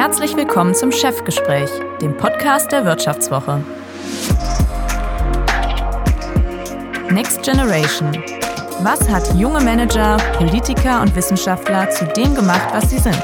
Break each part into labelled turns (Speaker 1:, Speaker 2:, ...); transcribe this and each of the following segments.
Speaker 1: Herzlich willkommen zum Chefgespräch, dem Podcast der Wirtschaftswoche. Next Generation. Was hat junge Manager, Politiker und Wissenschaftler zu dem gemacht, was sie sind?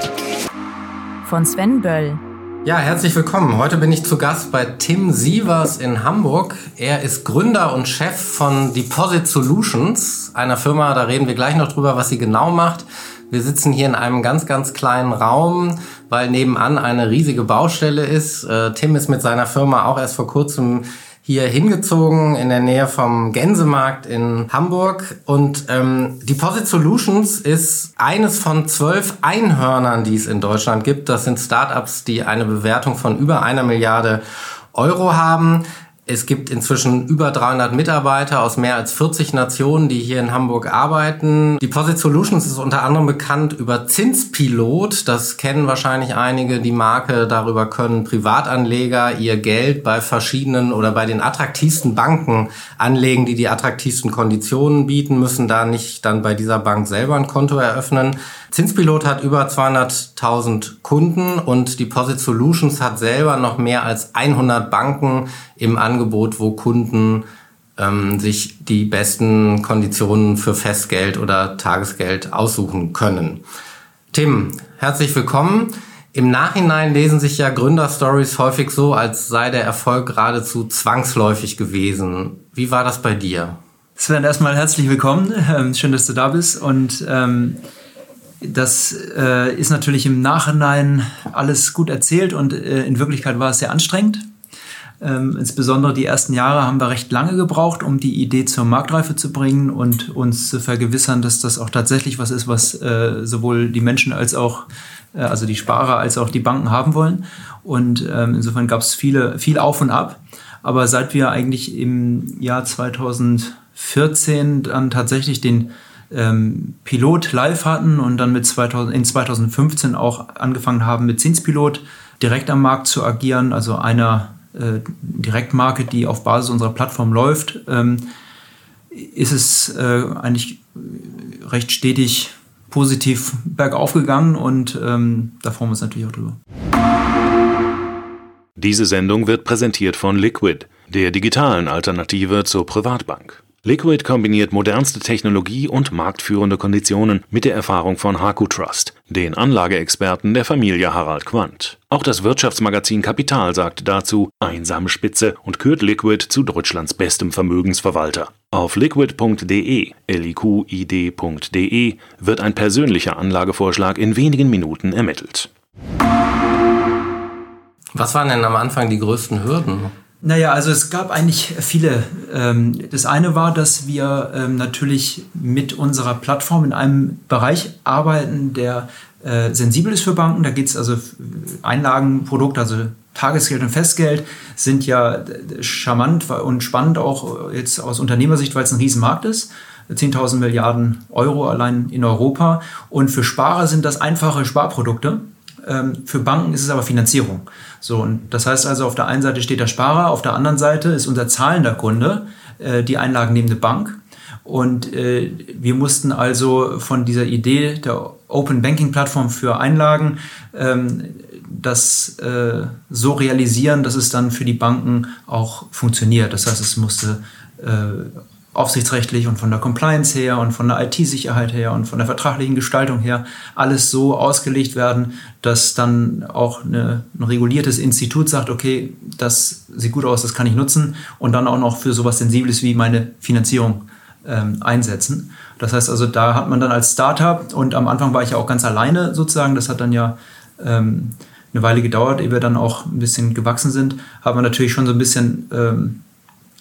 Speaker 1: Von Sven Böll.
Speaker 2: Ja, herzlich willkommen. Heute bin ich zu Gast bei Tim Sievers in Hamburg. Er ist Gründer und Chef von Deposit Solutions, einer Firma, da reden wir gleich noch drüber, was sie genau macht. Wir sitzen hier in einem ganz, ganz kleinen Raum, weil nebenan eine riesige Baustelle ist. Äh, Tim ist mit seiner Firma auch erst vor kurzem hier hingezogen in der Nähe vom Gänsemarkt in Hamburg. Und ähm, Deposit Solutions ist eines von zwölf Einhörnern, die es in Deutschland gibt. Das sind Startups, die eine Bewertung von über einer Milliarde Euro haben. Es gibt inzwischen über 300 Mitarbeiter aus mehr als 40 Nationen, die hier in Hamburg arbeiten. Deposit Solutions ist unter anderem bekannt über Zinspilot. Das kennen wahrscheinlich einige. Die Marke, darüber können Privatanleger ihr Geld bei verschiedenen oder bei den attraktivsten Banken anlegen, die die attraktivsten Konditionen bieten, müssen da nicht dann bei dieser Bank selber ein Konto eröffnen. Zinspilot hat über 200.000 Kunden und Deposit Solutions hat selber noch mehr als 100 Banken im Angebot, wo Kunden ähm, sich die besten Konditionen für Festgeld oder Tagesgeld aussuchen können. Tim, herzlich willkommen. Im Nachhinein lesen sich ja Gründerstories häufig so, als sei der Erfolg geradezu zwangsläufig gewesen. Wie war das bei dir?
Speaker 3: Sven, erstmal herzlich willkommen. Ähm, schön, dass du da bist. Und ähm, das äh, ist natürlich im Nachhinein alles gut erzählt und äh, in Wirklichkeit war es sehr anstrengend. Ähm, insbesondere die ersten Jahre haben wir recht lange gebraucht, um die Idee zur Marktreife zu bringen und uns zu vergewissern, dass das auch tatsächlich was ist, was äh, sowohl die Menschen als auch, äh, also die Sparer als auch die Banken haben wollen. Und ähm, insofern gab es viele, viel auf und ab. Aber seit wir eigentlich im Jahr 2014 dann tatsächlich den ähm, Pilot live hatten und dann mit 2000, in 2015 auch angefangen haben mit Zinspilot direkt am Markt zu agieren, also einer äh, Direktmarke, die auf Basis unserer Plattform läuft, ähm, ist es äh, eigentlich recht stetig positiv bergauf gegangen und ähm, da freuen wir uns natürlich auch drüber.
Speaker 4: Diese Sendung wird präsentiert von Liquid, der digitalen Alternative zur Privatbank. Liquid kombiniert modernste Technologie und marktführende Konditionen mit der Erfahrung von Haku Trust, den Anlageexperten der Familie Harald Quandt. Auch das Wirtschaftsmagazin Kapital sagt dazu einsame Spitze und kürt Liquid zu Deutschlands bestem Vermögensverwalter. Auf liquid.de, liquid.de wird ein persönlicher Anlagevorschlag in wenigen Minuten ermittelt.
Speaker 2: Was waren denn am Anfang die größten Hürden?
Speaker 3: Naja, also es gab eigentlich viele. Ähm, das eine war, dass wir ähm, natürlich mit unserer Plattform in einem Bereich arbeiten, der äh, sensibel ist für Banken. Da geht es also Einlagenprodukte, also Tagesgeld und Festgeld sind ja charmant und spannend auch jetzt aus Unternehmersicht, weil es ein Riesenmarkt ist. 10.000 Milliarden Euro allein in Europa. Und für Sparer sind das einfache Sparprodukte. Ähm, für Banken ist es aber Finanzierung. So, und das heißt also, auf der einen Seite steht der Sparer, auf der anderen Seite ist unser zahlender Kunde äh, die einlagennehmende Bank. Und äh, wir mussten also von dieser Idee der Open Banking Plattform für Einlagen ähm, das äh, so realisieren, dass es dann für die Banken auch funktioniert. Das heißt, es musste äh, aufsichtsrechtlich und von der Compliance her und von der IT-Sicherheit her und von der vertraglichen Gestaltung her alles so ausgelegt werden, dass dann auch eine, ein reguliertes Institut sagt, okay, das sieht gut aus, das kann ich nutzen und dann auch noch für sowas Sensibles wie meine Finanzierung ähm, einsetzen. Das heißt also, da hat man dann als Startup und am Anfang war ich ja auch ganz alleine sozusagen, das hat dann ja ähm, eine Weile gedauert, ehe wir dann auch ein bisschen gewachsen sind, hat man natürlich schon so ein bisschen ähm,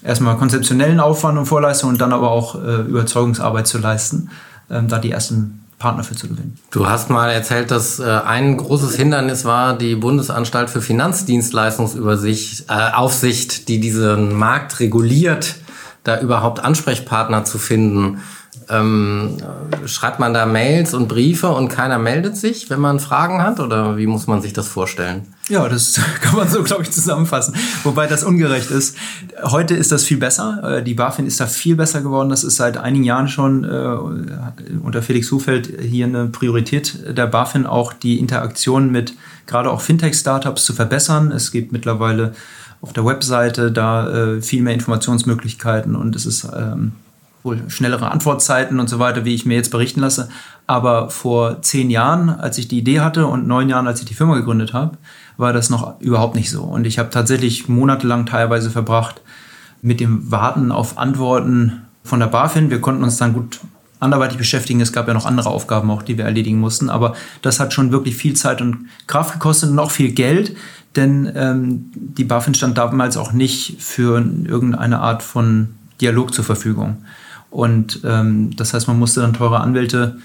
Speaker 3: erstmal konzeptionellen Aufwand und Vorleistung und dann aber auch äh, Überzeugungsarbeit zu leisten, ähm, da die ersten Partner für zu gewinnen.
Speaker 2: Du hast mal erzählt, dass äh, ein großes Hindernis war die Bundesanstalt für Finanzdienstleistungsaufsicht, äh, Aufsicht, die diesen Markt reguliert, da überhaupt Ansprechpartner zu finden. Ähm, schreibt man da Mails und Briefe und keiner meldet sich, wenn man Fragen hat? Oder wie muss man sich das vorstellen?
Speaker 3: Ja, das kann man so, glaube ich, zusammenfassen. Wobei das ungerecht ist. Heute ist das viel besser. Äh, die BaFin ist da viel besser geworden. Das ist seit einigen Jahren schon äh, unter Felix Hufeld hier eine Priorität der BaFin, auch die Interaktion mit gerade auch Fintech-Startups zu verbessern. Es gibt mittlerweile auf der Webseite da äh, viel mehr Informationsmöglichkeiten und es ist ähm, wohl schnellere Antwortzeiten und so weiter, wie ich mir jetzt berichten lasse. Aber vor zehn Jahren, als ich die Idee hatte und neun Jahren, als ich die Firma gegründet habe, war das noch überhaupt nicht so. Und ich habe tatsächlich monatelang teilweise verbracht mit dem Warten auf Antworten von der BaFin. Wir konnten uns dann gut anderweitig beschäftigen. Es gab ja noch andere Aufgaben auch, die wir erledigen mussten. Aber das hat schon wirklich viel Zeit und Kraft gekostet und auch viel Geld. Denn ähm, die BaFin stand damals auch nicht für irgendeine Art von Dialog zur Verfügung. Und ähm, das heißt, man musste dann teure Anwälte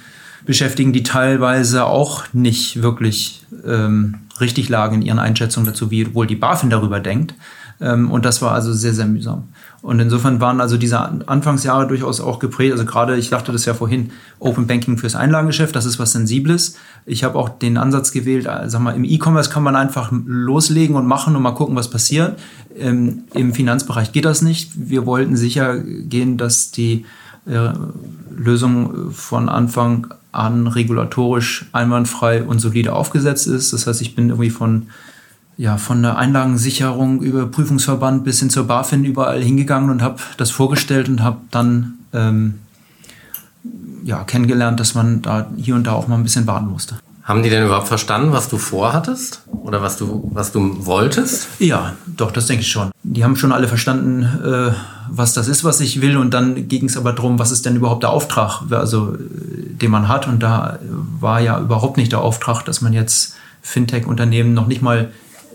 Speaker 3: beschäftigen, die teilweise auch nicht wirklich ähm, richtig lagen in ihren Einschätzungen dazu, wie wohl die BaFin darüber denkt. Ähm, und das war also sehr, sehr mühsam. Und insofern waren also diese Anfangsjahre durchaus auch geprägt. Also gerade, ich dachte das ja vorhin, Open Banking fürs Einlagengeschäft, das ist was Sensibles. Ich habe auch den Ansatz gewählt, äh, sag mal, im E-Commerce kann man einfach loslegen und machen und mal gucken, was passiert. Ähm, Im Finanzbereich geht das nicht. Wir wollten sicher gehen, dass die äh, Lösung von Anfang an regulatorisch einwandfrei und solide aufgesetzt ist. Das heißt, ich bin irgendwie von ja, von der Einlagensicherung über Prüfungsverband bis hin zur BaFin überall hingegangen und habe das vorgestellt und habe dann ähm, ja, kennengelernt, dass man da hier und da auch mal ein bisschen warten musste.
Speaker 2: Haben die denn überhaupt verstanden, was du vorhattest oder was du, was du wolltest?
Speaker 3: Ja, doch, das denke ich schon. Die haben schon alle verstanden, äh, was das ist, was ich will. Und dann ging es aber darum, was ist denn überhaupt der Auftrag, also, äh, den man hat. Und da war ja überhaupt nicht der Auftrag, dass man jetzt Fintech-Unternehmen noch nicht mal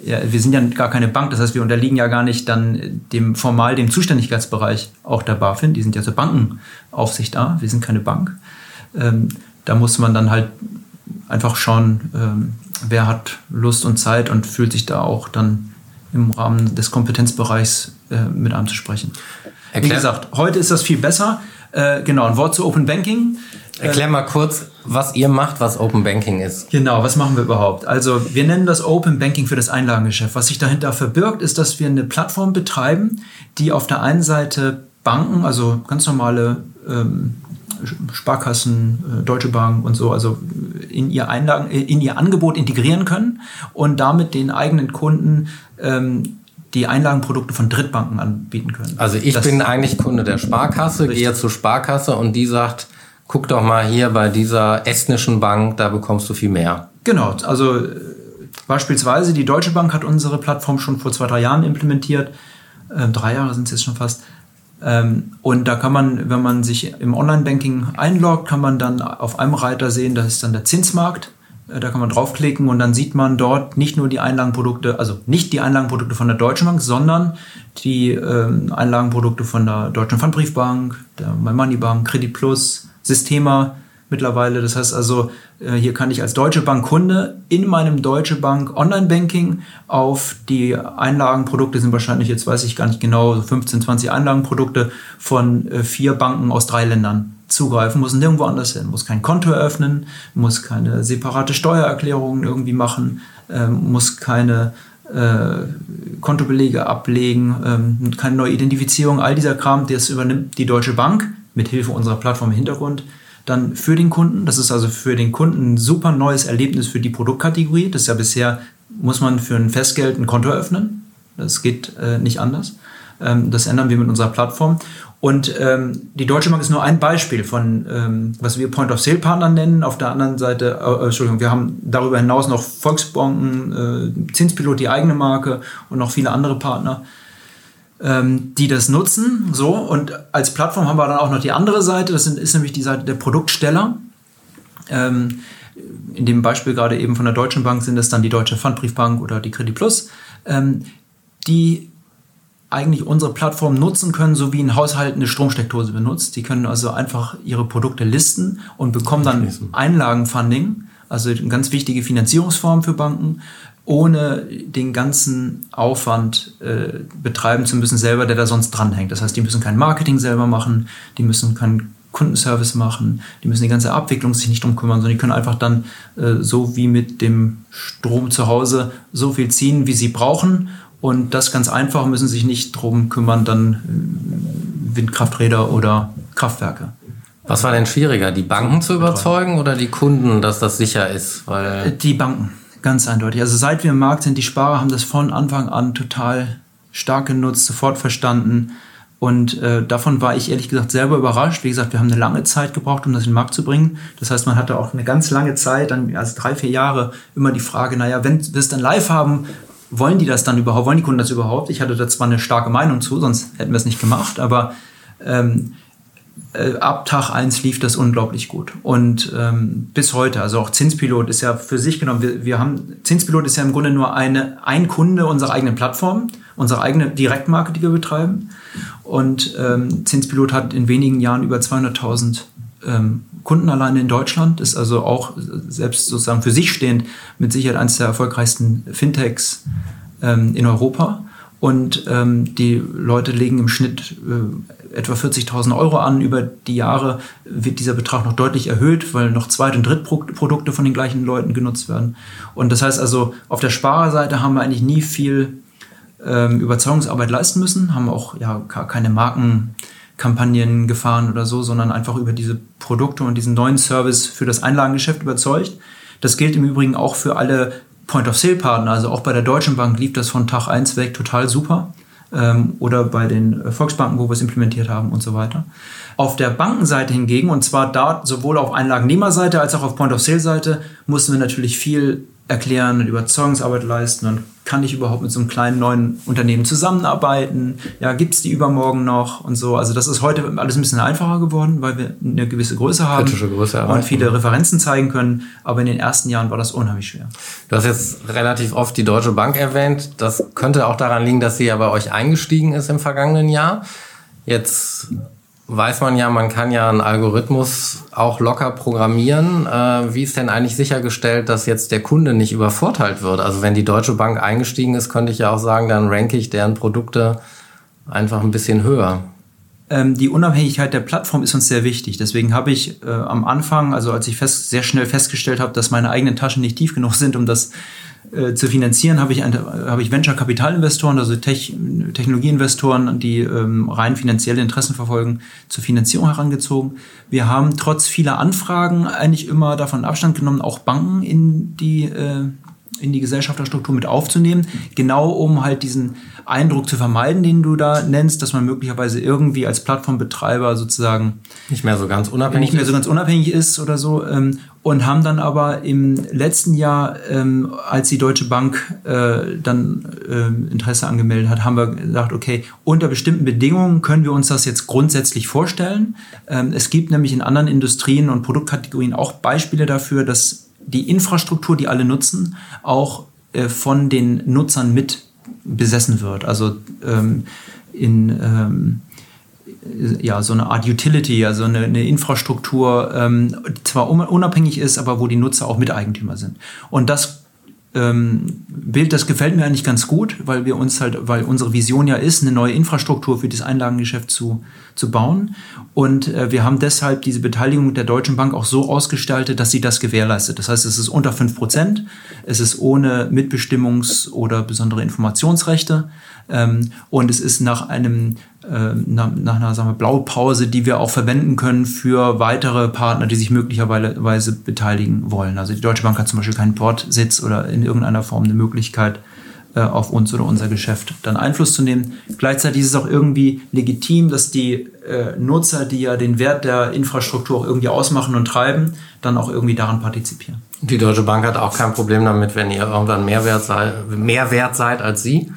Speaker 3: ja, wir sind ja gar keine Bank, das heißt, wir unterliegen ja gar nicht dann dem formal dem Zuständigkeitsbereich auch der BaFin. Die sind ja zur Bankenaufsicht da, wir sind keine Bank. Ähm, da muss man dann halt einfach schauen, ähm, wer hat Lust und Zeit und fühlt sich da auch dann im Rahmen des Kompetenzbereichs äh, mit einem zu sprechen. Erklär. Wie gesagt, heute ist das viel besser. Äh, genau, ein Wort zu Open Banking.
Speaker 2: Erklär mal kurz, was ihr macht, was Open Banking ist.
Speaker 3: Genau, was machen wir überhaupt? Also wir nennen das Open Banking für das Einlagengeschäft. Was sich dahinter verbirgt, ist, dass wir eine Plattform betreiben, die auf der einen Seite Banken, also ganz normale ähm, Sparkassen, äh, Deutsche Bank und so, also in ihr Einlagen, in ihr Angebot integrieren können und damit den eigenen Kunden ähm, die Einlagenprodukte von Drittbanken anbieten können.
Speaker 2: Also ich das bin eigentlich Kunde der Sparkasse, richtig. gehe zur Sparkasse und die sagt, guck doch mal hier bei dieser estnischen Bank, da bekommst du viel mehr.
Speaker 3: Genau, also äh, beispielsweise die Deutsche Bank hat unsere Plattform schon vor zwei, drei Jahren implementiert. Äh, drei Jahre sind es jetzt schon fast. Ähm, und da kann man, wenn man sich im Online-Banking einloggt, kann man dann auf einem Reiter sehen, das ist dann der Zinsmarkt. Äh, da kann man draufklicken und dann sieht man dort nicht nur die Einlagenprodukte, also nicht die Einlagenprodukte von der Deutschen Bank, sondern die ähm, Einlagenprodukte von der Deutschen Pfandbriefbank, der My Bank, Credit Plus, Systema mittlerweile. Das heißt also, äh, hier kann ich als Deutsche Bank Kunde in meinem Deutsche Bank Online-Banking auf die Einlagenprodukte, sind wahrscheinlich, jetzt weiß ich gar nicht genau, 15, 20 Einlagenprodukte von äh, vier Banken aus drei Ländern zugreifen, muss nirgendwo anders hin, muss kein Konto eröffnen, muss keine separate Steuererklärung irgendwie machen, ähm, muss keine äh, Kontobelege ablegen, ähm, keine neue Identifizierung, all dieser Kram, das übernimmt die Deutsche Bank mit Hilfe unserer Plattform im Hintergrund dann für den Kunden. Das ist also für den Kunden ein super neues Erlebnis für die Produktkategorie. Das ist ja bisher, muss man für ein Festgeld ein Konto öffnen. Das geht äh, nicht anders. Ähm, das ändern wir mit unserer Plattform. Und ähm, die Deutsche Bank ist nur ein Beispiel von, ähm, was wir Point-of-Sale-Partner nennen. Auf der anderen Seite, äh, Entschuldigung, wir haben darüber hinaus noch Volksbanken, äh, Zinspilot, die eigene Marke und noch viele andere Partner ähm, die das nutzen. So, und als Plattform haben wir dann auch noch die andere Seite, das ist nämlich die Seite der Produktsteller. Ähm, in dem Beispiel gerade eben von der Deutschen Bank sind das dann die Deutsche Pfandbriefbank oder die Credit Plus, ähm, die eigentlich unsere Plattform nutzen können, so wie ein Haushalt eine Stromsteckdose benutzt. Die können also einfach ihre Produkte listen und bekommen dann Einlagenfunding, also eine ganz wichtige Finanzierungsform für Banken, ohne den ganzen Aufwand äh, betreiben zu müssen selber, der da sonst dranhängt. Das heißt, die müssen kein Marketing selber machen, die müssen kein Kundenservice machen, die müssen die ganze Abwicklung sich nicht drum kümmern, sondern die können einfach dann äh, so wie mit dem Strom zu Hause so viel ziehen, wie sie brauchen. Und das ganz einfach, müssen sich nicht drum kümmern, dann äh, Windkrafträder oder Kraftwerke.
Speaker 2: Was war denn schwieriger, die Banken zu überzeugen oder die Kunden, dass das sicher ist?
Speaker 3: Weil die Banken, ganz eindeutig. Also seit wir im Markt sind, die Sparer haben das von Anfang an total stark genutzt, sofort verstanden. Und äh, davon war ich ehrlich gesagt selber überrascht. Wie gesagt, wir haben eine lange Zeit gebraucht, um das in den Markt zu bringen. Das heißt, man hatte auch eine ganz lange Zeit, dann also drei, vier Jahre, immer die Frage, naja, wenn wir es dann live haben, wollen die das dann überhaupt, wollen die Kunden das überhaupt? Ich hatte da zwar eine starke Meinung zu, sonst hätten wir es nicht gemacht, aber ähm, äh, ab Tag 1 lief das unglaublich gut. Und ähm, bis heute, also auch Zinspilot ist ja für sich genommen, wir, wir haben, Zinspilot ist ja im Grunde nur eine, ein Kunde unserer eigenen Plattform, unsere eigene Direktmarke, die wir betreiben. Und ähm, Zinspilot hat in wenigen Jahren über 200.000 ähm, Kunden alleine in Deutschland, ist also auch selbst sozusagen für sich stehend mit Sicherheit eines der erfolgreichsten Fintechs ähm, in Europa. Und ähm, die Leute legen im Schnitt äh, etwa 40.000 Euro an. Über die Jahre wird dieser Betrag noch deutlich erhöht, weil noch Zweit- und Drittprodukte von den gleichen Leuten genutzt werden. Und das heißt also, auf der Sparerseite haben wir eigentlich nie viel ähm, Überzeugungsarbeit leisten müssen, haben auch ja keine Markenkampagnen gefahren oder so, sondern einfach über diese Produkte und diesen neuen Service für das Einlagengeschäft überzeugt. Das gilt im Übrigen auch für alle Point-of-Sale-Partner, also auch bei der Deutschen Bank lief das von Tag 1 weg total super. Ähm, oder bei den äh, Volksbanken, wo wir es implementiert haben und so weiter. Auf der Bankenseite hingegen, und zwar da sowohl auf Einlagennehmerseite als auch auf Point-of-Sale-Seite, mussten wir natürlich viel erklären und Überzeugungsarbeit leisten und kann ich überhaupt mit so einem kleinen neuen Unternehmen zusammenarbeiten? Ja, gibt es die übermorgen noch und so? Also das ist heute alles ein bisschen einfacher geworden, weil wir eine gewisse Größe haben
Speaker 2: Größe erreichen.
Speaker 3: und viele Referenzen zeigen können. Aber in den ersten Jahren war das unheimlich schwer.
Speaker 2: Du hast jetzt relativ oft die Deutsche Bank erwähnt. Das könnte auch daran liegen, dass sie ja bei euch eingestiegen ist im vergangenen Jahr. Jetzt weiß man ja, man kann ja einen Algorithmus auch locker programmieren. Äh, wie ist denn eigentlich sichergestellt, dass jetzt der Kunde nicht übervorteilt wird? Also wenn die Deutsche Bank eingestiegen ist, könnte ich ja auch sagen, dann ranke ich deren Produkte einfach ein bisschen höher.
Speaker 3: Ähm, die Unabhängigkeit der Plattform ist uns sehr wichtig. Deswegen habe ich äh, am Anfang, also als ich fest, sehr schnell festgestellt habe, dass meine eigenen Taschen nicht tief genug sind, um das äh, zu finanzieren, habe ich, habe ich Venture-Kapitalinvestoren, also Tech, Technologieinvestoren, die ähm, rein finanzielle Interessen verfolgen, zur Finanzierung herangezogen. Wir haben trotz vieler Anfragen eigentlich immer davon Abstand genommen, auch Banken in die äh, in die Gesellschafterstruktur mit aufzunehmen, genau um halt diesen Eindruck zu vermeiden, den du da nennst, dass man möglicherweise irgendwie als Plattformbetreiber sozusagen
Speaker 2: nicht mehr so ganz unabhängig
Speaker 3: nicht mehr so ganz unabhängig ist oder so ähm, und haben dann aber im letzten Jahr, ähm, als die Deutsche Bank äh, dann äh, Interesse angemeldet hat, haben wir gesagt, okay, unter bestimmten Bedingungen können wir uns das jetzt grundsätzlich vorstellen. Ähm, es gibt nämlich in anderen Industrien und Produktkategorien auch Beispiele dafür, dass die Infrastruktur, die alle nutzen, auch äh, von den Nutzern mit besessen wird. Also ähm, in ähm, ja, so eine Art Utility, also eine, eine Infrastruktur, ähm, zwar unabhängig ist, aber wo die Nutzer auch Miteigentümer sind. Und das ähm, Bild, das gefällt mir eigentlich ganz gut, weil wir uns halt, weil unsere Vision ja ist, eine neue Infrastruktur für das Einlagengeschäft zu, zu bauen. Und äh, wir haben deshalb diese Beteiligung der Deutschen Bank auch so ausgestaltet, dass sie das gewährleistet. Das heißt, es ist unter fünf Prozent, es ist ohne Mitbestimmungs- oder besondere Informationsrechte ähm, und es ist nach einem nach, nach, einer sagen wir, Blaupause, die wir auch verwenden können für weitere Partner, die sich möglicherweise beteiligen wollen. Also die Deutsche Bank hat zum Beispiel keinen Portsitz oder in irgendeiner Form eine Möglichkeit, äh, auf uns oder unser Geschäft dann Einfluss zu nehmen. Gleichzeitig ist es auch irgendwie legitim, dass die äh, Nutzer, die ja den Wert der Infrastruktur auch irgendwie ausmachen und treiben, dann auch irgendwie daran partizipieren.
Speaker 2: Die Deutsche Bank hat auch kein Problem damit, wenn ihr irgendwann mehr wert, sei, mehr wert seid als sie.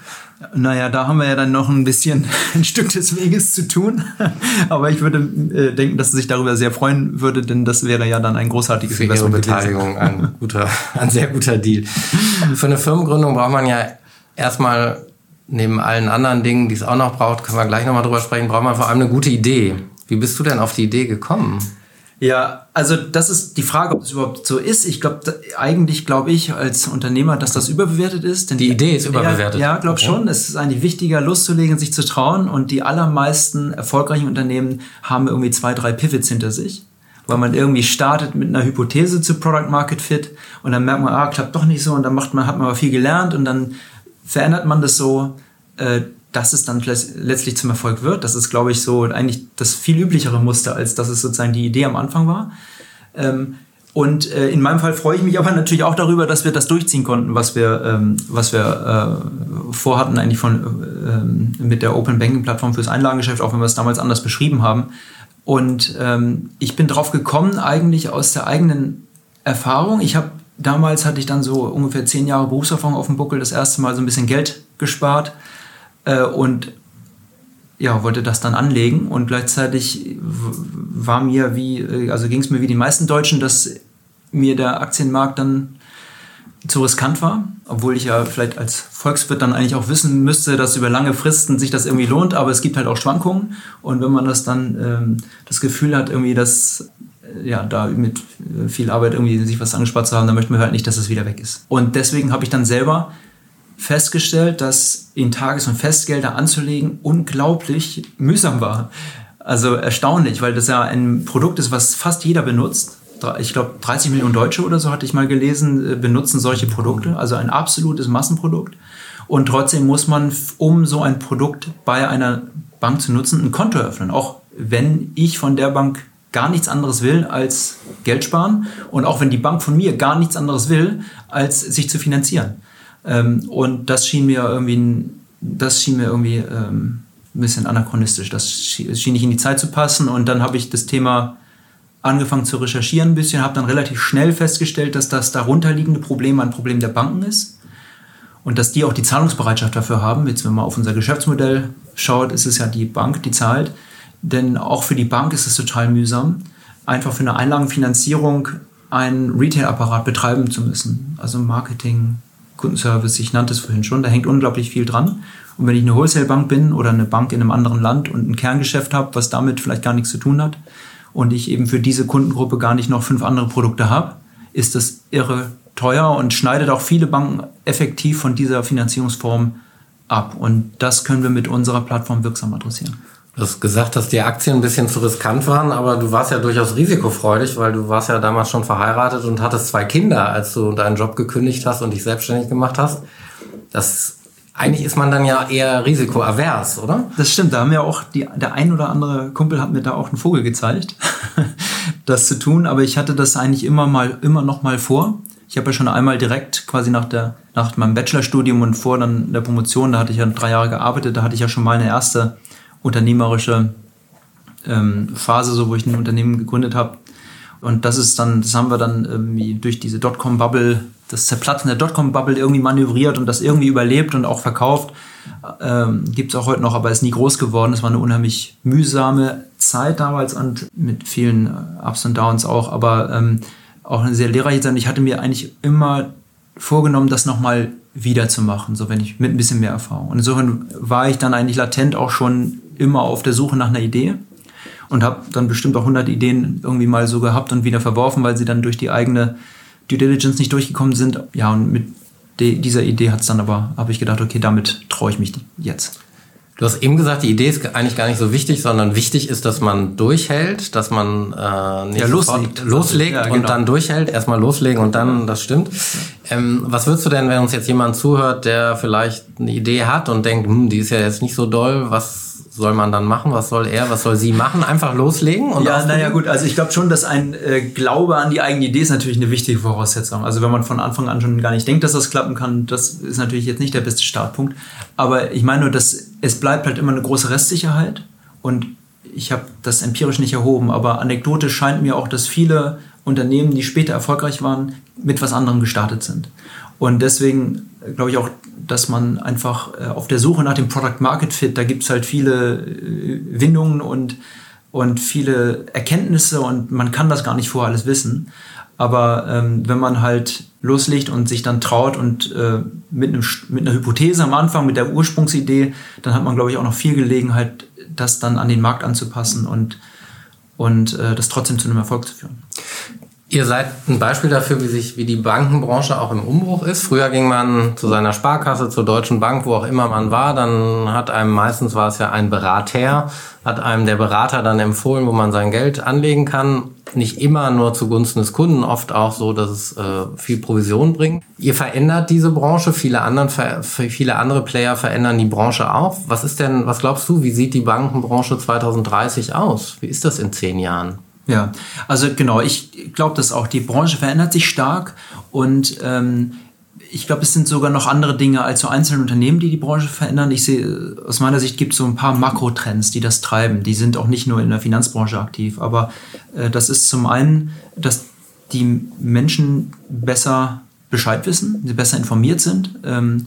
Speaker 3: Naja, da haben wir ja dann noch ein bisschen ein Stück des Weges zu tun. Aber ich würde äh, denken, dass sie sich darüber sehr freuen würde, denn das wäre ja dann ein großartiges
Speaker 2: Für ihre Beteiligung ein, guter, ein sehr guter Deal. Für eine Firmengründung braucht man ja erstmal neben allen anderen Dingen, die es auch noch braucht, können wir gleich nochmal drüber sprechen, braucht man vor allem eine gute Idee. Wie bist du denn auf die Idee gekommen?
Speaker 3: Ja, also das ist die Frage, ob es überhaupt so ist. Ich glaube, eigentlich glaube ich als Unternehmer, dass das überbewertet ist.
Speaker 2: Denn die Idee ist überbewertet.
Speaker 3: Ja, ja glaube okay. schon. Es ist eigentlich wichtiger, loszulegen, sich zu trauen. Und die allermeisten erfolgreichen Unternehmen haben irgendwie zwei, drei Pivots hinter sich. Weil man irgendwie startet mit einer Hypothese zu Product Market Fit und dann merkt man, ah, klappt doch nicht so und dann macht man, hat man aber viel gelernt und dann verändert man das so. Äh, dass es dann letztlich zum Erfolg wird. Das ist, glaube ich, so eigentlich das viel üblichere Muster, als dass es sozusagen die Idee am Anfang war. Ähm, und äh, in meinem Fall freue ich mich aber natürlich auch darüber, dass wir das durchziehen konnten, was wir, ähm, was wir äh, vorhatten, eigentlich von, äh, mit der Open Banking Plattform fürs Einlagengeschäft, auch wenn wir es damals anders beschrieben haben. Und ähm, ich bin drauf gekommen, eigentlich aus der eigenen Erfahrung. Ich habe damals hatte ich dann so ungefähr zehn Jahre Berufserfahrung auf dem Buckel, das erste Mal so ein bisschen Geld gespart äh, und ja, wollte das dann anlegen und gleichzeitig war mir wie, äh, also ging es mir wie die meisten Deutschen, dass mir der Aktienmarkt dann zu riskant war, obwohl ich ja vielleicht als Volkswirt dann eigentlich auch wissen müsste, dass über lange Fristen sich das irgendwie lohnt, aber es gibt halt auch Schwankungen und wenn man das dann ähm, das Gefühl hat, irgendwie, dass äh, ja, da mit viel Arbeit irgendwie sich was angespart zu haben, dann möchte man halt nicht, dass es wieder weg ist. Und deswegen habe ich dann selber festgestellt, dass in Tages- und Festgelder anzulegen unglaublich mühsam war. Also erstaunlich, weil das ja ein Produkt ist, was fast jeder benutzt. Ich glaube, 30 Millionen Deutsche oder so hatte ich mal gelesen, äh, benutzen solche Produkte. Also ein absolutes Massenprodukt. Und trotzdem muss man, um so ein Produkt bei einer Bank zu nutzen, ein Konto öffnen. Auch wenn ich von der Bank gar nichts anderes will als Geld sparen und auch wenn die Bank von mir gar nichts anderes will, als sich zu finanzieren. Ähm, und das schien mir irgendwie, das schien mir irgendwie ähm, ein bisschen anachronistisch. Das schien nicht in die Zeit zu passen. Und dann habe ich das Thema angefangen zu recherchieren ein bisschen, habe dann relativ schnell festgestellt, dass das darunterliegende Problem ein Problem der Banken ist und dass die auch die Zahlungsbereitschaft dafür haben. Jetzt, wenn man auf unser Geschäftsmodell schaut, ist es ja die Bank, die zahlt. Denn auch für die Bank ist es total mühsam, einfach für eine Einlagenfinanzierung einen Retail-Apparat betreiben zu müssen. Also Marketing, Kundenservice, ich nannte es vorhin schon, da hängt unglaublich viel dran. Und wenn ich eine Wholesale-Bank bin oder eine Bank in einem anderen Land und ein Kerngeschäft habe, was damit vielleicht gar nichts zu tun hat, und ich eben für diese Kundengruppe gar nicht noch fünf andere Produkte habe, ist das irre teuer und schneidet auch viele Banken effektiv von dieser Finanzierungsform ab. Und das können wir mit unserer Plattform wirksam adressieren.
Speaker 2: Du hast gesagt, dass die Aktien ein bisschen zu riskant waren, aber du warst ja durchaus risikofreudig, weil du warst ja damals schon verheiratet und hattest zwei Kinder, als du deinen Job gekündigt hast und dich selbstständig gemacht hast. Das eigentlich ist man dann ja eher risikoavers, oder?
Speaker 3: Das stimmt. Da haben ja auch die, der ein oder andere Kumpel hat mir da auch einen Vogel gezeigt, das zu tun. Aber ich hatte das eigentlich immer mal, immer noch mal vor. Ich habe ja schon einmal direkt quasi nach der, nach meinem Bachelorstudium und vor dann der Promotion, da hatte ich ja drei Jahre gearbeitet, da hatte ich ja schon mal eine erste unternehmerische ähm, Phase, so wo ich ein Unternehmen gegründet habe. Und das ist dann, das haben wir dann irgendwie durch diese Dotcom-Bubble, das Zerplatzen der Dotcom-Bubble irgendwie manövriert und das irgendwie überlebt und auch verkauft. Ähm, Gibt es auch heute noch, aber ist nie groß geworden. Es war eine unheimlich mühsame Zeit damals und mit vielen äh, Ups und Downs auch, aber ähm, auch eine sehr lehrreiche Zeit. Ich hatte mir eigentlich immer vorgenommen, das nochmal wieder zu machen, so wenn ich mit ein bisschen mehr Erfahrung. Und insofern war ich dann eigentlich latent auch schon immer auf der Suche nach einer Idee und habe dann bestimmt auch 100 Ideen irgendwie mal so gehabt und wieder verworfen, weil sie dann durch die eigene Due Diligence nicht durchgekommen sind. Ja, und mit dieser Idee hat es dann aber, habe ich gedacht, okay, damit traue ich mich jetzt.
Speaker 2: Du hast eben gesagt, die Idee ist eigentlich gar nicht so wichtig, sondern wichtig ist, dass man durchhält, dass man äh, nicht ja, loslegt, loslegt ja, genau. und dann durchhält. Erstmal loslegen und dann, das stimmt. Ähm, was würdest du denn, wenn uns jetzt jemand zuhört, der vielleicht eine Idee hat und denkt, hm, die ist ja jetzt nicht so doll, was soll man dann machen? Was soll er, was soll sie machen? Einfach loslegen?
Speaker 3: Und ja, naja gut, also ich glaube schon, dass ein äh, Glaube an die eigene Idee ist natürlich eine wichtige Voraussetzung. Also wenn man von Anfang an schon gar nicht denkt, dass das klappen kann, das ist natürlich jetzt nicht der beste Startpunkt. Aber ich meine nur, dass es bleibt halt immer eine große Restsicherheit und ich habe das empirisch nicht erhoben, aber anekdotisch scheint mir auch, dass viele Unternehmen, die später erfolgreich waren, mit was anderem gestartet sind. Und deswegen glaube ich auch, dass man einfach äh, auf der Suche nach dem Product Market Fit, da gibt es halt viele äh, Windungen und, und viele Erkenntnisse und man kann das gar nicht vorher alles wissen. Aber ähm, wenn man halt loslegt und sich dann traut und äh, mit, einem, mit einer Hypothese am Anfang, mit der Ursprungsidee, dann hat man, glaube ich, auch noch viel Gelegenheit, das dann an den Markt anzupassen und und äh, das trotzdem zu einem Erfolg zu führen.
Speaker 2: Ihr seid ein Beispiel dafür, wie sich, wie die Bankenbranche auch im Umbruch ist. Früher ging man zu seiner Sparkasse, zur Deutschen Bank, wo auch immer man war. Dann hat einem meistens war es ja ein Berater, hat einem der Berater dann empfohlen, wo man sein Geld anlegen kann. Nicht immer nur zugunsten des Kunden, oft auch so, dass es äh, viel Provision bringt. Ihr verändert diese Branche, viele, anderen, viele andere Player verändern die Branche auch. Was ist denn, was glaubst du, wie sieht die Bankenbranche 2030 aus? Wie ist das in zehn Jahren?
Speaker 3: Ja, also genau, ich glaube, dass auch die Branche verändert sich stark und ähm, ich glaube, es sind sogar noch andere Dinge als so einzelne Unternehmen, die die Branche verändern. Ich sehe, aus meiner Sicht gibt es so ein paar Makrotrends, die das treiben. Die sind auch nicht nur in der Finanzbranche aktiv, aber äh, das ist zum einen, dass die Menschen besser Bescheid wissen, sie besser informiert sind. Ähm,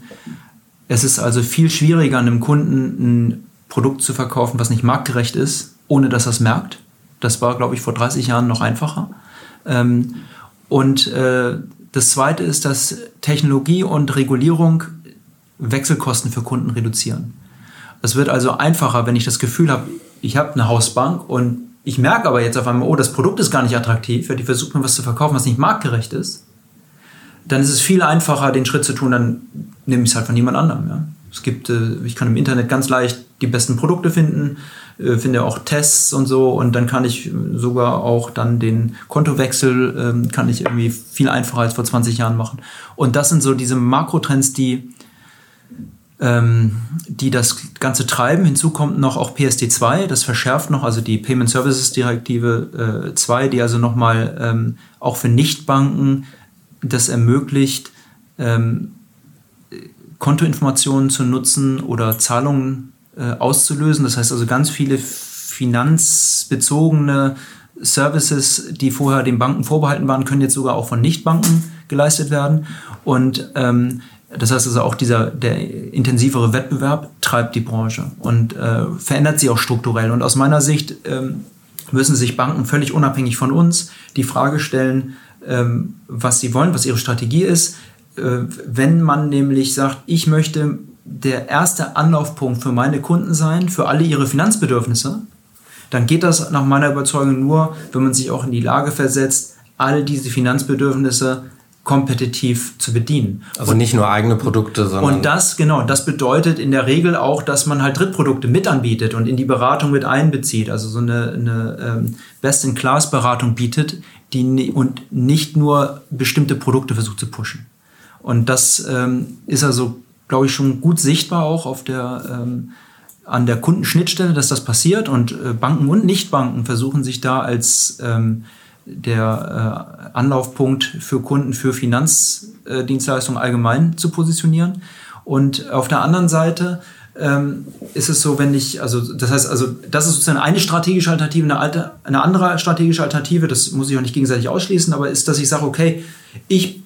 Speaker 3: es ist also viel schwieriger, einem Kunden ein Produkt zu verkaufen, was nicht marktgerecht ist, ohne dass er es merkt. Das war, glaube ich, vor 30 Jahren noch einfacher. Ähm, und äh, das Zweite ist, dass Technologie und Regulierung Wechselkosten für Kunden reduzieren. Es wird also einfacher, wenn ich das Gefühl habe, ich habe eine Hausbank und ich merke aber jetzt auf einmal, oh, das Produkt ist gar nicht attraktiv, ja, die versucht mir was zu verkaufen, was nicht marktgerecht ist, dann ist es viel einfacher, den Schritt zu tun, dann nehme ich es halt von jemand anderem. Ja. Es gibt, äh, ich kann im Internet ganz leicht die besten Produkte finden, äh, finde auch Tests und so und dann kann ich sogar auch dann den Kontowechsel ähm, kann ich irgendwie viel einfacher als vor 20 Jahren machen. Und das sind so diese Makrotrends, die ähm, die das Ganze treiben. Hinzu kommt noch auch PSD2, das verschärft noch, also die Payment Services Direktive äh, 2, die also nochmal ähm, auch für Nichtbanken das ermöglicht, Kontoinformationen zu nutzen oder Zahlungen äh, auszulösen. Das heißt also ganz viele finanzbezogene Services, die vorher den Banken vorbehalten waren, können jetzt sogar auch von Nichtbanken geleistet werden. Und ähm, das heißt also auch dieser der intensivere Wettbewerb treibt die Branche und äh, verändert sie auch strukturell. Und aus meiner Sicht ähm, müssen sich Banken völlig unabhängig von uns die Frage stellen, ähm, was sie wollen, was ihre Strategie ist. Äh, wenn man nämlich sagt, ich möchte der erste Anlaufpunkt für meine Kunden sein, für alle ihre Finanzbedürfnisse, dann geht das nach meiner Überzeugung nur, wenn man sich auch in die Lage versetzt, all diese Finanzbedürfnisse kompetitiv zu bedienen.
Speaker 2: Also und, nicht nur eigene Produkte, sondern.
Speaker 3: Und das, genau, das bedeutet in der Regel auch, dass man halt Drittprodukte mit anbietet und in die Beratung mit einbezieht. Also so eine, eine ähm, Best-in-Class-Beratung bietet, die und nicht nur bestimmte Produkte versucht zu pushen. Und das ähm, ist also glaube ich, schon gut sichtbar auch auf der, ähm, an der Kundenschnittstelle, dass das passiert. Und äh, Banken und Nichtbanken versuchen sich da als ähm, der äh, Anlaufpunkt für Kunden für Finanzdienstleistungen allgemein zu positionieren. Und auf der anderen Seite ähm, ist es so, wenn ich, also das heißt, also das ist sozusagen eine strategische Alternative, eine, alte, eine andere strategische Alternative, das muss ich auch nicht gegenseitig ausschließen, aber ist, dass ich sage, okay, ich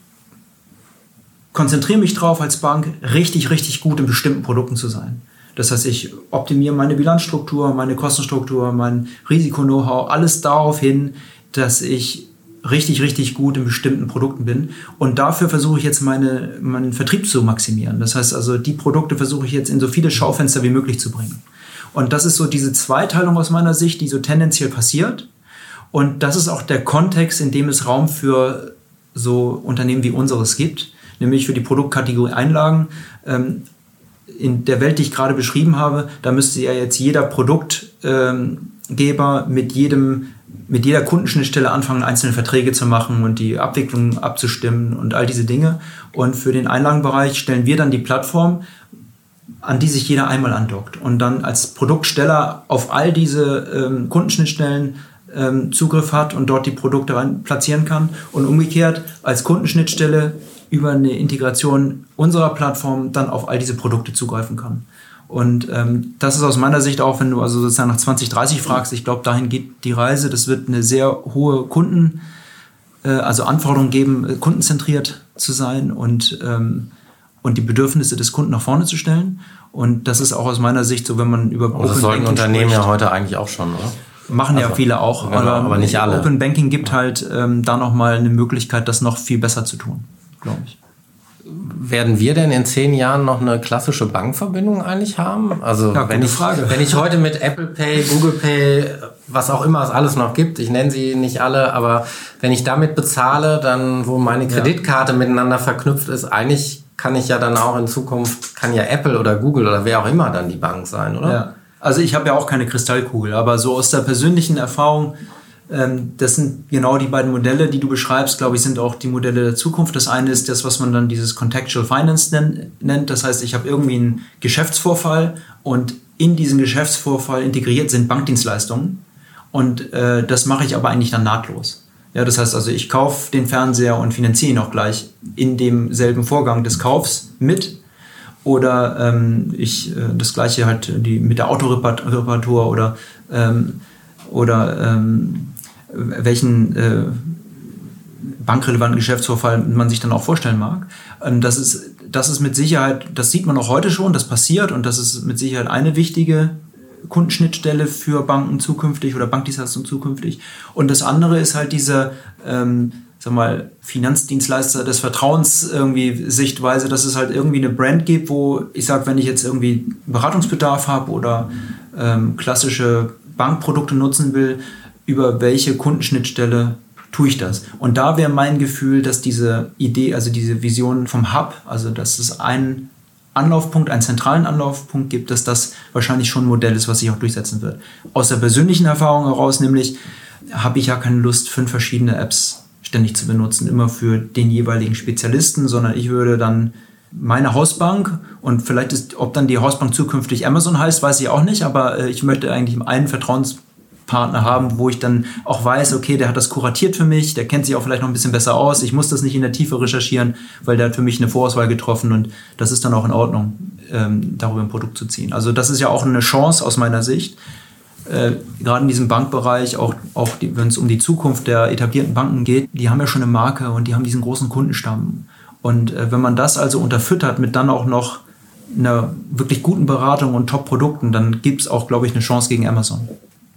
Speaker 3: konzentriere mich darauf, als Bank richtig, richtig gut in bestimmten Produkten zu sein. Das heißt, ich optimiere meine Bilanzstruktur, meine Kostenstruktur, mein Risiko-Know-how, alles darauf hin, dass ich richtig, richtig gut in bestimmten Produkten bin. Und dafür versuche ich jetzt meine, meinen Vertrieb zu maximieren. Das heißt also, die Produkte versuche ich jetzt in so viele Schaufenster wie möglich zu bringen. Und das ist so diese Zweiteilung aus meiner Sicht, die so tendenziell passiert. Und das ist auch der Kontext, in dem es Raum für so Unternehmen wie unseres gibt nämlich für die Produktkategorie Einlagen. Ähm, in der Welt, die ich gerade beschrieben habe, da müsste ja jetzt jeder Produktgeber mit jedem mit jeder Kundenschnittstelle anfangen, einzelne Verträge zu machen und die Abwicklung abzustimmen und all diese Dinge. Und für den Einlagenbereich stellen wir dann die Plattform, an die sich jeder einmal andockt und dann als Produktsteller auf all diese ähm, Kundenschnittstellen ähm, Zugriff hat und dort die Produkte rein platzieren kann und umgekehrt als Kundenschnittstelle über eine Integration unserer Plattform dann auf all diese Produkte zugreifen kann. Und ähm, das ist aus meiner Sicht auch, wenn du also sozusagen nach 2030 fragst, ich glaube, dahin geht die Reise. Das wird eine sehr hohe Kunden, äh, also Anforderungen geben, äh, kundenzentriert zu sein und, ähm, und die Bedürfnisse des Kunden nach vorne zu stellen. Und das ist auch aus meiner Sicht so, wenn man über
Speaker 2: Aber das sollten Unternehmen spricht, ja heute eigentlich auch schon, oder?
Speaker 3: Machen also, ja viele auch,
Speaker 2: genau, aber, aber, nicht alle.
Speaker 3: Open Banking gibt halt ähm, da nochmal eine Möglichkeit, das noch viel besser zu tun glaube ich.
Speaker 2: Werden wir denn in zehn Jahren noch eine klassische Bankverbindung eigentlich haben? Also
Speaker 3: ja,
Speaker 2: wenn, ich,
Speaker 3: Frage.
Speaker 2: wenn ich heute mit Apple Pay, Google Pay was auch immer es alles noch gibt. Ich nenne sie nicht alle, aber wenn ich damit bezahle, dann, wo meine Kreditkarte ja. miteinander verknüpft ist, eigentlich kann ich ja dann auch in Zukunft, kann ja Apple oder Google oder wer auch immer dann die Bank sein, oder?
Speaker 3: Ja. Also ich habe ja auch keine Kristallkugel, aber so aus der persönlichen Erfahrung, das sind genau die beiden Modelle, die du beschreibst, glaube ich, sind auch die Modelle der Zukunft. Das eine ist das, was man dann dieses Contextual Finance nennt. Das heißt, ich habe irgendwie einen Geschäftsvorfall und in diesen Geschäftsvorfall integriert sind Bankdienstleistungen. Und äh, das mache ich aber eigentlich dann nahtlos. Ja, das heißt also, ich kaufe den Fernseher und finanziere ihn auch gleich in demselben Vorgang des Kaufs mit. Oder ähm, ich äh, das gleiche halt die, mit der Autoreparatur oder, ähm, oder ähm, welchen äh, bankrelevanten Geschäftsvorfall man sich dann auch vorstellen mag. Ähm, das ist, das ist mit Sicherheit, das sieht man auch heute schon, das passiert und das ist mit Sicherheit eine wichtige Kundenschnittstelle für Banken zukünftig oder Bankdienstleistungen zukünftig. Und das andere ist halt diese, ähm, sag mal, Finanzdienstleister des Vertrauens irgendwie Sichtweise, dass es halt irgendwie eine Brand gibt, wo ich sage, wenn ich jetzt irgendwie Beratungsbedarf habe oder ähm, klassische Bankprodukte nutzen will, über welche Kundenschnittstelle tue ich das? Und da wäre mein Gefühl, dass diese Idee, also diese Vision vom Hub, also dass es ein Anlaufpunkt, einen zentralen Anlaufpunkt gibt, dass das wahrscheinlich schon ein Modell ist, was sich auch durchsetzen wird. Aus der persönlichen Erfahrung heraus nämlich habe ich ja keine Lust, fünf verschiedene Apps ständig zu benutzen, immer für den jeweiligen Spezialisten, sondern ich würde dann meine Hausbank und vielleicht ist, ob dann die Hausbank zukünftig Amazon heißt, weiß ich auch nicht, aber äh, ich möchte eigentlich einen Vertrauens Partner haben, wo ich dann auch weiß, okay, der hat das kuratiert für mich, der kennt sich auch vielleicht noch ein bisschen besser aus, ich muss das nicht in der Tiefe recherchieren, weil der hat für mich eine Vorauswahl getroffen und das ist dann auch in Ordnung, ähm, darüber ein Produkt zu ziehen. Also das ist ja auch eine Chance aus meiner Sicht, äh, gerade in diesem Bankbereich, auch, auch wenn es um die Zukunft der etablierten Banken geht, die haben ja schon eine Marke und die haben diesen großen Kundenstamm. Und äh, wenn man das also unterfüttert mit dann auch noch einer wirklich guten Beratung und Top-Produkten, dann gibt es auch, glaube ich, eine Chance gegen Amazon.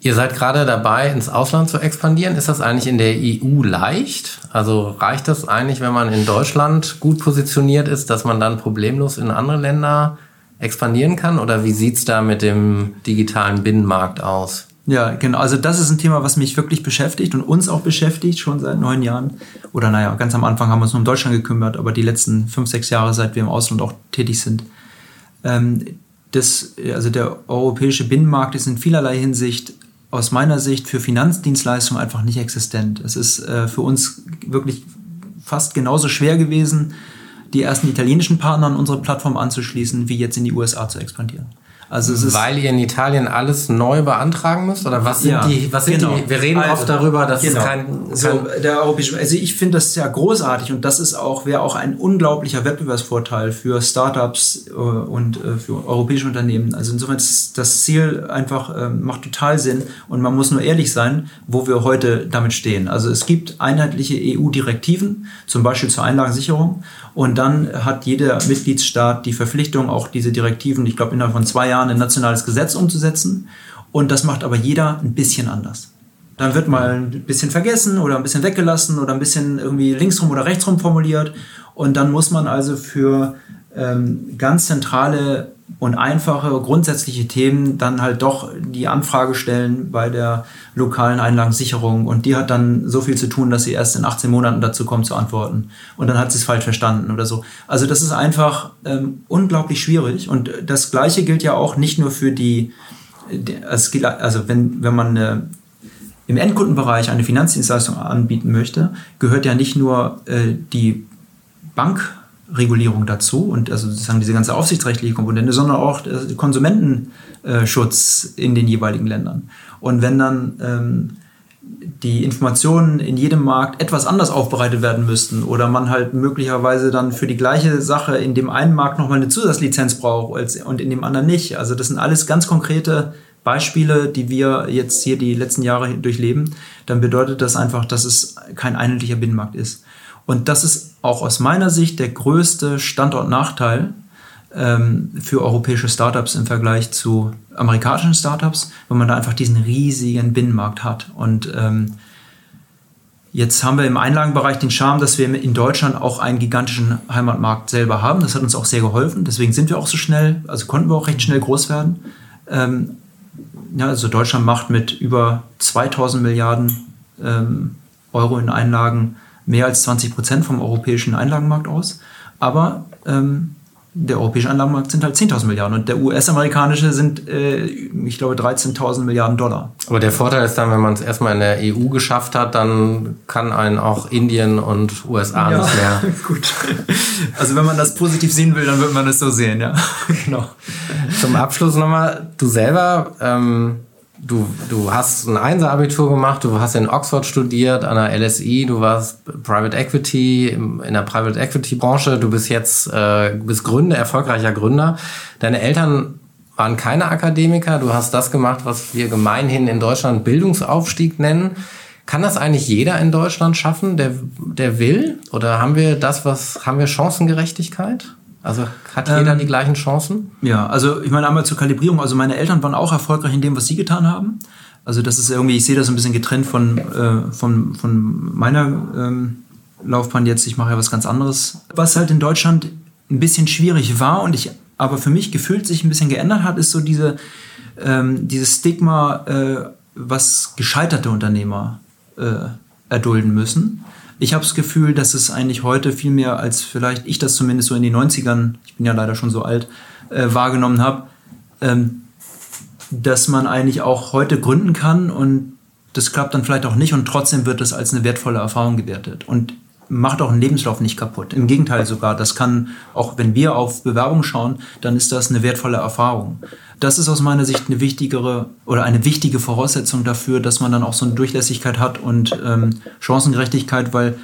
Speaker 2: Ihr seid gerade dabei, ins Ausland zu expandieren. Ist das eigentlich in der EU leicht? Also reicht das eigentlich, wenn man in Deutschland gut positioniert ist, dass man dann problemlos in andere Länder expandieren kann? Oder wie sieht es da mit dem digitalen Binnenmarkt aus?
Speaker 3: Ja, genau. Also das ist ein Thema, was mich wirklich beschäftigt und uns auch beschäftigt, schon seit neun Jahren. Oder naja, ganz am Anfang haben wir uns nur um Deutschland gekümmert, aber die letzten fünf, sechs Jahre, seit wir im Ausland auch tätig sind. Ähm, das, also der europäische Binnenmarkt ist in vielerlei Hinsicht aus meiner Sicht für Finanzdienstleistungen einfach nicht existent. Es ist äh, für uns wirklich fast genauso schwer gewesen, die ersten italienischen Partner an unsere Plattform anzuschließen, wie jetzt in die USA zu expandieren.
Speaker 2: Also es ist Weil ihr in Italien alles neu beantragen müsst? Oder was sind ja, die, was sind genau. die, wir reden also, oft darüber, dass genau. es kein, kein
Speaker 3: so, der europäische, also ich finde das ja großartig und das ist auch, wäre auch ein unglaublicher Wettbewerbsvorteil für Startups äh, und äh, für europäische Unternehmen. Also insofern ist das Ziel einfach, äh, macht total Sinn und man muss nur ehrlich sein, wo wir heute damit stehen. Also es gibt einheitliche EU-Direktiven, zum Beispiel zur Einlagensicherung und dann hat jeder Mitgliedstaat die Verpflichtung, auch diese Direktiven, ich glaube innerhalb von zwei Jahren, Jahren ein nationales Gesetz umzusetzen. Und das macht aber jeder ein bisschen anders. Dann wird mal ein bisschen vergessen oder ein bisschen weggelassen oder ein bisschen irgendwie linksrum oder rechtsrum formuliert. Und dann muss man also für ähm, ganz zentrale und einfache grundsätzliche Themen dann halt doch die Anfrage stellen bei der lokalen Einlagensicherung. Und die hat dann so viel zu tun, dass sie erst in 18 Monaten dazu kommt zu antworten. Und dann hat sie es falsch verstanden oder so. Also das ist einfach ähm, unglaublich schwierig. Und das gleiche gilt ja auch nicht nur für die, also wenn, wenn man eine, im Endkundenbereich eine Finanzdienstleistung anbieten möchte, gehört ja nicht nur äh, die Bank Regulierung dazu und also sozusagen diese ganze aufsichtsrechtliche Komponente, sondern auch Konsumentenschutz in den jeweiligen Ländern. Und wenn dann ähm, die Informationen in jedem Markt etwas anders aufbereitet werden müssten oder man halt möglicherweise dann für die gleiche Sache in dem einen Markt nochmal eine Zusatzlizenz braucht als, und in dem anderen nicht. Also das sind alles ganz konkrete Beispiele, die wir jetzt hier die letzten Jahre durchleben, dann bedeutet das einfach, dass es kein einheitlicher Binnenmarkt ist. Und das ist auch aus meiner Sicht der größte Standortnachteil ähm, für europäische Startups im Vergleich zu amerikanischen Startups, wenn man da einfach diesen riesigen Binnenmarkt hat. Und ähm, Jetzt haben wir im Einlagenbereich den Charme, dass wir in Deutschland auch einen gigantischen Heimatmarkt selber haben. Das hat uns auch sehr geholfen. Deswegen sind wir auch so schnell, also konnten wir auch recht schnell groß werden. Ähm, ja, also Deutschland macht mit über 2000 Milliarden ähm, Euro in Einlagen mehr als 20 Prozent vom europäischen Einlagenmarkt aus. Aber ähm, der europäische Anlagenmarkt sind halt 10.000 Milliarden und der US-amerikanische sind, äh, ich glaube, 13.000 Milliarden Dollar.
Speaker 2: Aber der Vorteil ist dann, wenn man es erstmal in der EU geschafft hat, dann kann einen auch Indien und USA ja, nicht mehr.
Speaker 3: Gut. Also wenn man das positiv sehen will, dann wird man es so sehen, ja. genau.
Speaker 2: Zum Abschluss nochmal, du selber ähm, du, du hast ein Einser-Abitur gemacht, du hast in Oxford studiert, an der LSI, du warst Private Equity, in der Private Equity-Branche, du bist jetzt äh, bist Gründer, erfolgreicher Gründer. Deine Eltern waren keine Akademiker, du hast das gemacht, was wir gemeinhin in Deutschland Bildungsaufstieg nennen. Kann das eigentlich jeder in Deutschland schaffen, der, der will? Oder haben wir das, was, haben wir Chancengerechtigkeit? Also hat jeder ähm, die gleichen Chancen?
Speaker 3: Ja, also ich meine einmal zur Kalibrierung. Also meine Eltern waren auch erfolgreich in dem, was sie getan haben. Also das ist irgendwie, ich sehe das ein bisschen getrennt von, äh, von, von meiner ähm, Laufbahn jetzt. Ich mache ja was ganz anderes. Was halt in Deutschland ein bisschen schwierig war und ich aber für mich gefühlt sich ein bisschen geändert hat, ist so diese, ähm, dieses Stigma, äh, was gescheiterte Unternehmer äh, erdulden müssen. Ich habe das Gefühl, dass es eigentlich heute viel mehr als vielleicht ich das zumindest so in den 90ern, ich bin ja leider schon so alt, äh, wahrgenommen habe, ähm, dass man eigentlich auch heute gründen kann und das klappt dann vielleicht auch nicht und trotzdem wird das als eine wertvolle Erfahrung gewertet. Und macht auch einen Lebenslauf nicht kaputt. Im Gegenteil sogar, das kann, auch wenn wir auf Bewerbung schauen, dann ist das eine wertvolle Erfahrung. Das ist aus meiner Sicht eine wichtigere oder eine wichtige Voraussetzung dafür, dass man dann auch so eine Durchlässigkeit hat und ähm, Chancengerechtigkeit, weil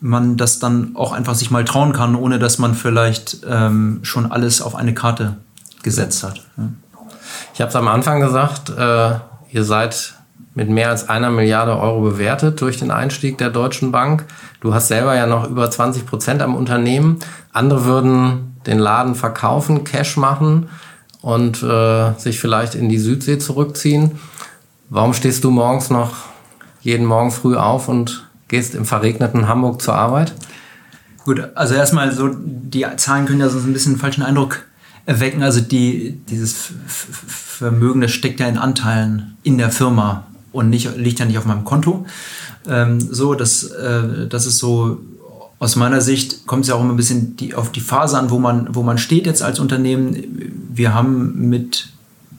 Speaker 3: man das dann auch einfach sich mal trauen kann, ohne dass man vielleicht ähm, schon alles auf eine Karte gesetzt hat. Ja.
Speaker 2: Ich habe es am Anfang gesagt, äh, ihr seid mit mehr als einer Milliarde Euro bewertet durch den Einstieg der Deutschen Bank. Du hast selber ja noch über 20 Prozent am Unternehmen. Andere würden den Laden verkaufen, Cash machen und äh, sich vielleicht in die Südsee zurückziehen. Warum stehst du morgens noch jeden Morgen früh auf und gehst im verregneten Hamburg zur Arbeit?
Speaker 3: Gut, also erstmal so, die Zahlen können ja sonst ein bisschen einen falschen Eindruck erwecken. Also die, dieses Vermögen, das steckt ja in Anteilen in der Firma und nicht, liegt ja nicht auf meinem Konto. Ähm, so, das, äh, das ist so, aus meiner Sicht kommt es ja auch immer ein bisschen die, auf die Phase an, wo man, wo man steht jetzt als Unternehmen. Wir haben mit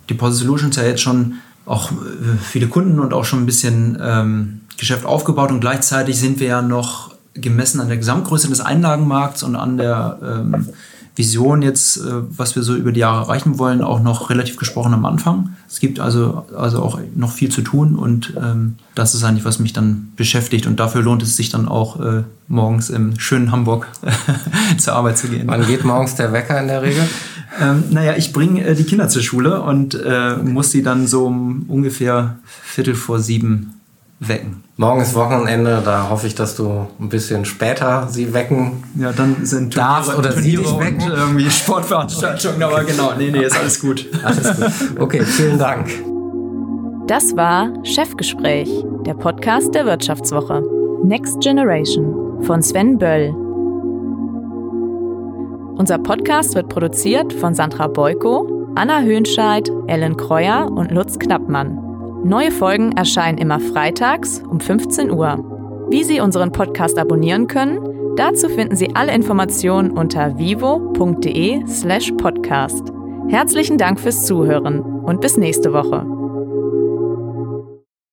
Speaker 3: Deposit Solutions ja jetzt schon auch äh, viele Kunden und auch schon ein bisschen ähm, Geschäft aufgebaut und gleichzeitig sind wir ja noch gemessen an der Gesamtgröße des Einlagenmarkts und an der ähm, Vision jetzt, äh, was wir so über die Jahre erreichen wollen, auch noch relativ gesprochen am Anfang. Es gibt also, also auch noch viel zu tun und ähm, das ist eigentlich, was mich dann beschäftigt und dafür lohnt es sich dann auch äh, morgens im schönen Hamburg zur Arbeit zu gehen.
Speaker 2: Wann geht morgens der Wecker in der Regel?
Speaker 3: ähm, naja, ich bringe äh, die Kinder zur Schule und äh, muss sie dann so um ungefähr Viertel vor sieben wecken.
Speaker 2: Morgen ist Wochenende, da hoffe ich, dass du ein bisschen später sie wecken
Speaker 3: Ja, dann sind
Speaker 2: darfst oder Turniere sie dich wecken.
Speaker 3: Und irgendwie Sportveranstaltungen, aber genau, nee, nee, ist alles gut.
Speaker 2: Alles gut. Okay, vielen Dank.
Speaker 1: Das war Chefgespräch, der Podcast der Wirtschaftswoche. Next Generation von Sven Böll. Unser Podcast wird produziert von Sandra Beuko, Anna Höhnscheid, Ellen Kreuer und Lutz Knappmann. Neue Folgen erscheinen immer freitags um 15 Uhr. Wie Sie unseren Podcast abonnieren können, dazu finden Sie alle Informationen unter vivo.de/podcast. Herzlichen Dank fürs Zuhören und bis nächste Woche.